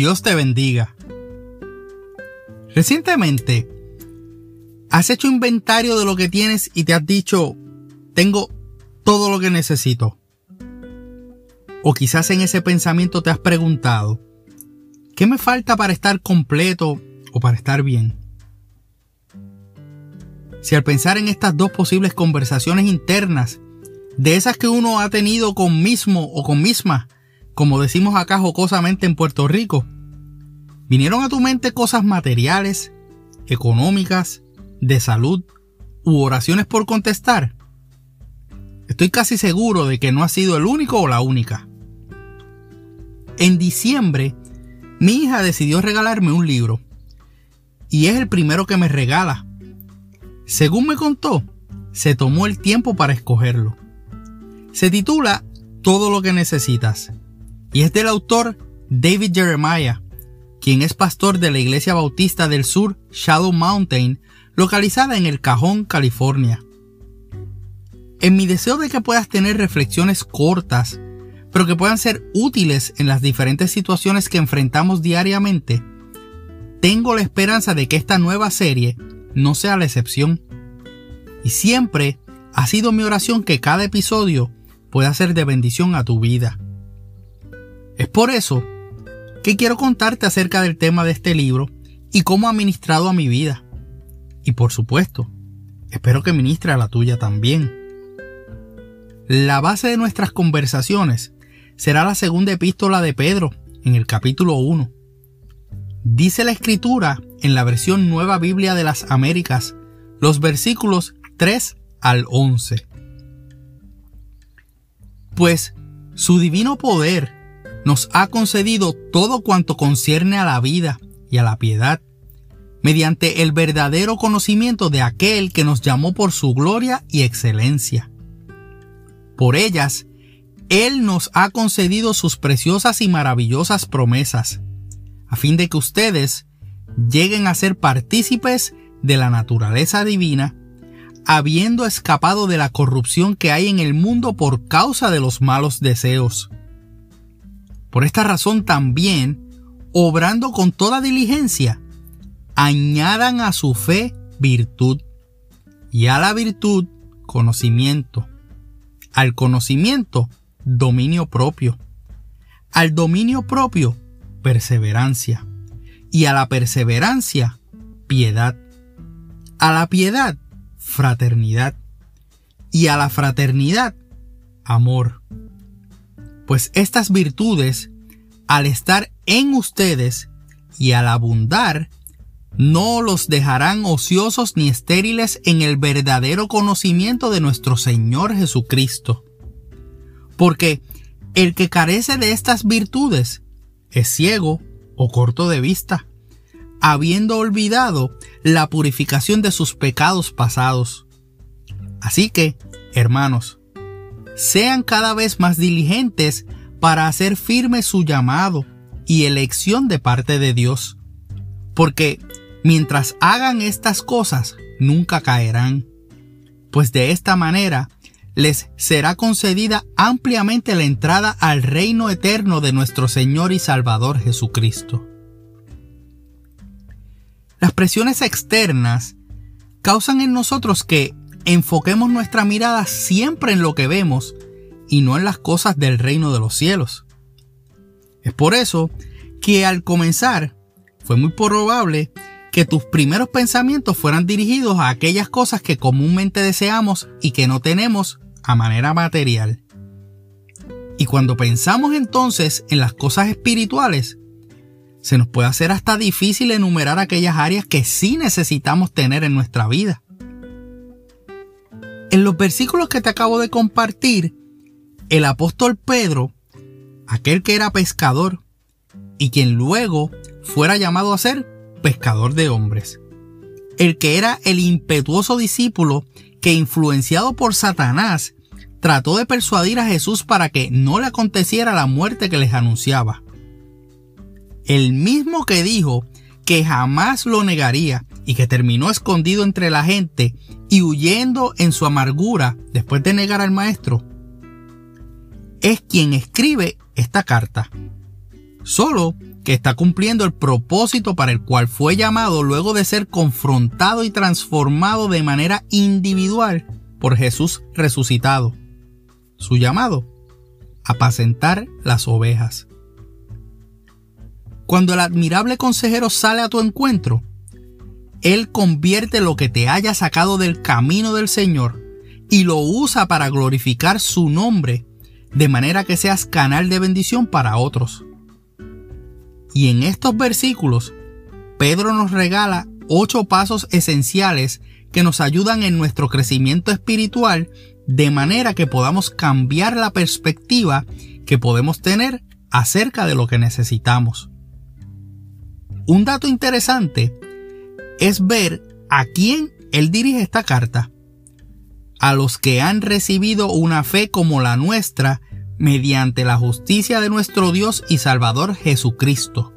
Dios te bendiga. Recientemente, ¿has hecho inventario de lo que tienes y te has dicho, tengo todo lo que necesito? O quizás en ese pensamiento te has preguntado, ¿qué me falta para estar completo o para estar bien? Si al pensar en estas dos posibles conversaciones internas, de esas que uno ha tenido con mismo o con misma, como decimos acá jocosamente en Puerto Rico, vinieron a tu mente cosas materiales, económicas, de salud u oraciones por contestar, estoy casi seguro de que no has sido el único o la única. En diciembre, mi hija decidió regalarme un libro. Y es el primero que me regala. Según me contó, se tomó el tiempo para escogerlo. Se titula Todo lo que necesitas y es del autor David Jeremiah, quien es pastor de la Iglesia Bautista del Sur Shadow Mountain, localizada en El Cajón, California. En mi deseo de que puedas tener reflexiones cortas, pero que puedan ser útiles en las diferentes situaciones que enfrentamos diariamente, tengo la esperanza de que esta nueva serie no sea la excepción. Y siempre ha sido mi oración que cada episodio pueda ser de bendición a tu vida. Es por eso que quiero contarte acerca del tema de este libro y cómo ha ministrado a mi vida. Y por supuesto, espero que ministre a la tuya también. La base de nuestras conversaciones será la segunda epístola de Pedro, en el capítulo 1. Dice la escritura en la versión Nueva Biblia de las Américas, los versículos 3 al 11. Pues su divino poder nos ha concedido todo cuanto concierne a la vida y a la piedad, mediante el verdadero conocimiento de aquel que nos llamó por su gloria y excelencia. Por ellas él nos ha concedido sus preciosas y maravillosas promesas, a fin de que ustedes lleguen a ser partícipes de la naturaleza divina, habiendo escapado de la corrupción que hay en el mundo por causa de los malos deseos. Por esta razón también, obrando con toda diligencia, añadan a su fe virtud, y a la virtud conocimiento, al conocimiento dominio propio. Al dominio propio, perseverancia. Y a la perseverancia, piedad. A la piedad, fraternidad. Y a la fraternidad, amor. Pues estas virtudes, al estar en ustedes y al abundar, no los dejarán ociosos ni estériles en el verdadero conocimiento de nuestro Señor Jesucristo porque el que carece de estas virtudes es ciego o corto de vista, habiendo olvidado la purificación de sus pecados pasados. Así que, hermanos, sean cada vez más diligentes para hacer firme su llamado y elección de parte de Dios, porque mientras hagan estas cosas nunca caerán, pues de esta manera les será concedida ampliamente la entrada al reino eterno de nuestro Señor y Salvador Jesucristo. Las presiones externas causan en nosotros que enfoquemos nuestra mirada siempre en lo que vemos y no en las cosas del reino de los cielos. Es por eso que al comenzar fue muy probable que tus primeros pensamientos fueran dirigidos a aquellas cosas que comúnmente deseamos y que no tenemos a manera material. Y cuando pensamos entonces en las cosas espirituales, se nos puede hacer hasta difícil enumerar aquellas áreas que sí necesitamos tener en nuestra vida. En los versículos que te acabo de compartir, el apóstol Pedro, aquel que era pescador y quien luego fuera llamado a ser pescador de hombres, el que era el impetuoso discípulo que influenciado por Satanás trató de persuadir a Jesús para que no le aconteciera la muerte que les anunciaba. El mismo que dijo que jamás lo negaría y que terminó escondido entre la gente y huyendo en su amargura después de negar al maestro, es quien escribe esta carta. Solo que está cumpliendo el propósito para el cual fue llamado luego de ser confrontado y transformado de manera individual por Jesús resucitado. Su llamado, apacentar las ovejas. Cuando el admirable consejero sale a tu encuentro, Él convierte lo que te haya sacado del camino del Señor y lo usa para glorificar su nombre, de manera que seas canal de bendición para otros. Y en estos versículos, Pedro nos regala ocho pasos esenciales que nos ayudan en nuestro crecimiento espiritual de manera que podamos cambiar la perspectiva que podemos tener acerca de lo que necesitamos. Un dato interesante es ver a quién él dirige esta carta. A los que han recibido una fe como la nuestra mediante la justicia de nuestro Dios y Salvador Jesucristo.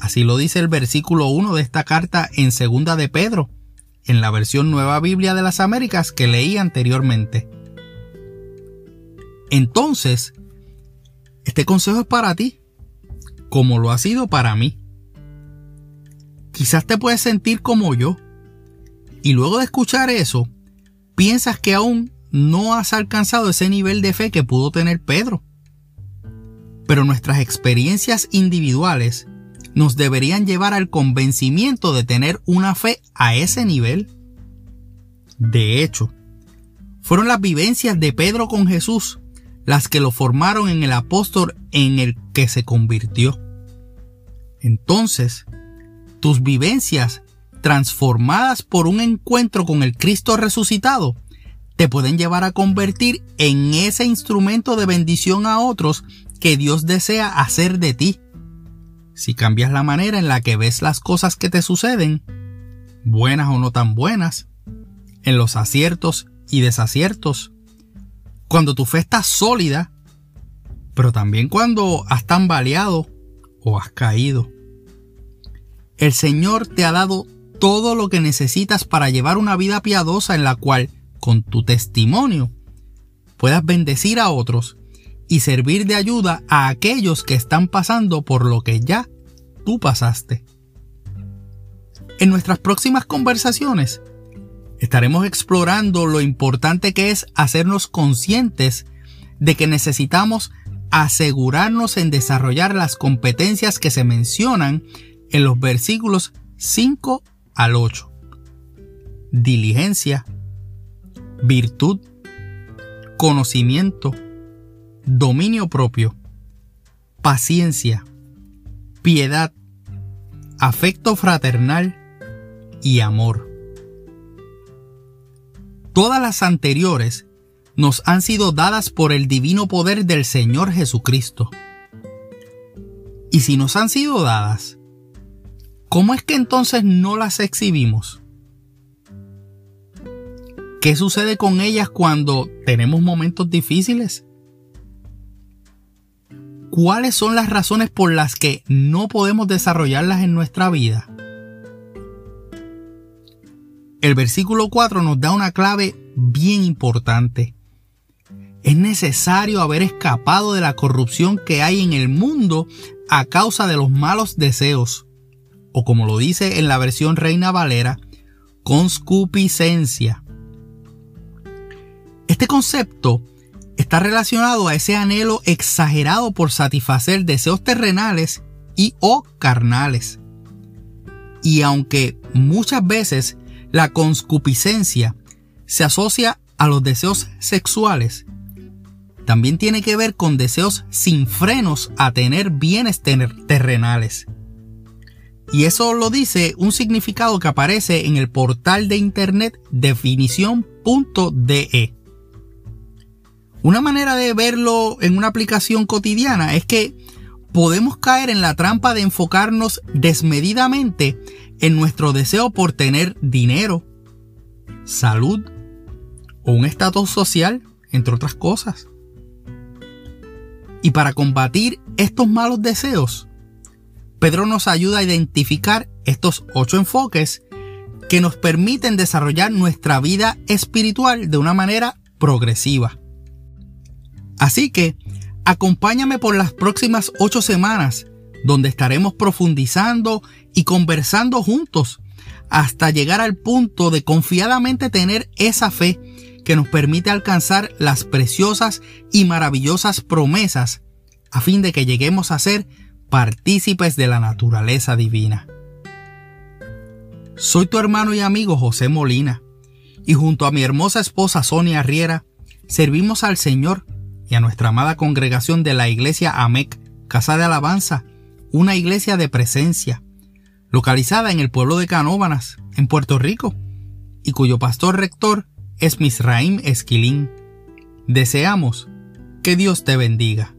Así lo dice el versículo 1 de esta carta en segunda de Pedro, en la versión Nueva Biblia de las Américas que leí anteriormente. Entonces, este consejo es para ti, como lo ha sido para mí. Quizás te puedes sentir como yo, y luego de escuchar eso, piensas que aún no has alcanzado ese nivel de fe que pudo tener Pedro. Pero nuestras experiencias individuales nos deberían llevar al convencimiento de tener una fe a ese nivel. De hecho, fueron las vivencias de Pedro con Jesús las que lo formaron en el apóstol en el que se convirtió. Entonces, tus vivencias transformadas por un encuentro con el Cristo resucitado te pueden llevar a convertir en ese instrumento de bendición a otros que Dios desea hacer de ti. Si cambias la manera en la que ves las cosas que te suceden, buenas o no tan buenas, en los aciertos y desaciertos, cuando tu fe está sólida, pero también cuando has tambaleado o has caído. El Señor te ha dado todo lo que necesitas para llevar una vida piadosa en la cual con tu testimonio puedas bendecir a otros y servir de ayuda a aquellos que están pasando por lo que ya tú pasaste. En nuestras próximas conversaciones estaremos explorando lo importante que es hacernos conscientes de que necesitamos asegurarnos en desarrollar las competencias que se mencionan en los versículos 5 al 8. Diligencia, virtud, conocimiento, dominio propio, paciencia, piedad, afecto fraternal y amor. Todas las anteriores nos han sido dadas por el divino poder del Señor Jesucristo. Y si nos han sido dadas, ¿cómo es que entonces no las exhibimos? ¿Qué sucede con ellas cuando tenemos momentos difíciles? ¿Cuáles son las razones por las que no podemos desarrollarlas en nuestra vida? El versículo 4 nos da una clave bien importante. Es necesario haber escapado de la corrupción que hay en el mundo a causa de los malos deseos, o como lo dice en la versión Reina Valera, conscupiscencia. Este concepto está relacionado a ese anhelo exagerado por satisfacer deseos terrenales y o carnales. Y aunque muchas veces la conscupiscencia se asocia a los deseos sexuales, también tiene que ver con deseos sin frenos a tener bienes terrenales. Y eso lo dice un significado que aparece en el portal de internet definición.de. Una manera de verlo en una aplicación cotidiana es que podemos caer en la trampa de enfocarnos desmedidamente en nuestro deseo por tener dinero, salud o un estatus social, entre otras cosas. Y para combatir estos malos deseos, Pedro nos ayuda a identificar estos ocho enfoques que nos permiten desarrollar nuestra vida espiritual de una manera progresiva. Así que, acompáñame por las próximas ocho semanas, donde estaremos profundizando y conversando juntos hasta llegar al punto de confiadamente tener esa fe que nos permite alcanzar las preciosas y maravillosas promesas a fin de que lleguemos a ser partícipes de la naturaleza divina. Soy tu hermano y amigo José Molina, y junto a mi hermosa esposa Sonia Riera, servimos al Señor y a nuestra amada congregación de la iglesia AMEC, Casa de Alabanza, una iglesia de presencia, localizada en el pueblo de Canóbanas, en Puerto Rico, y cuyo pastor rector es Misraim Esquilín. Deseamos que Dios te bendiga.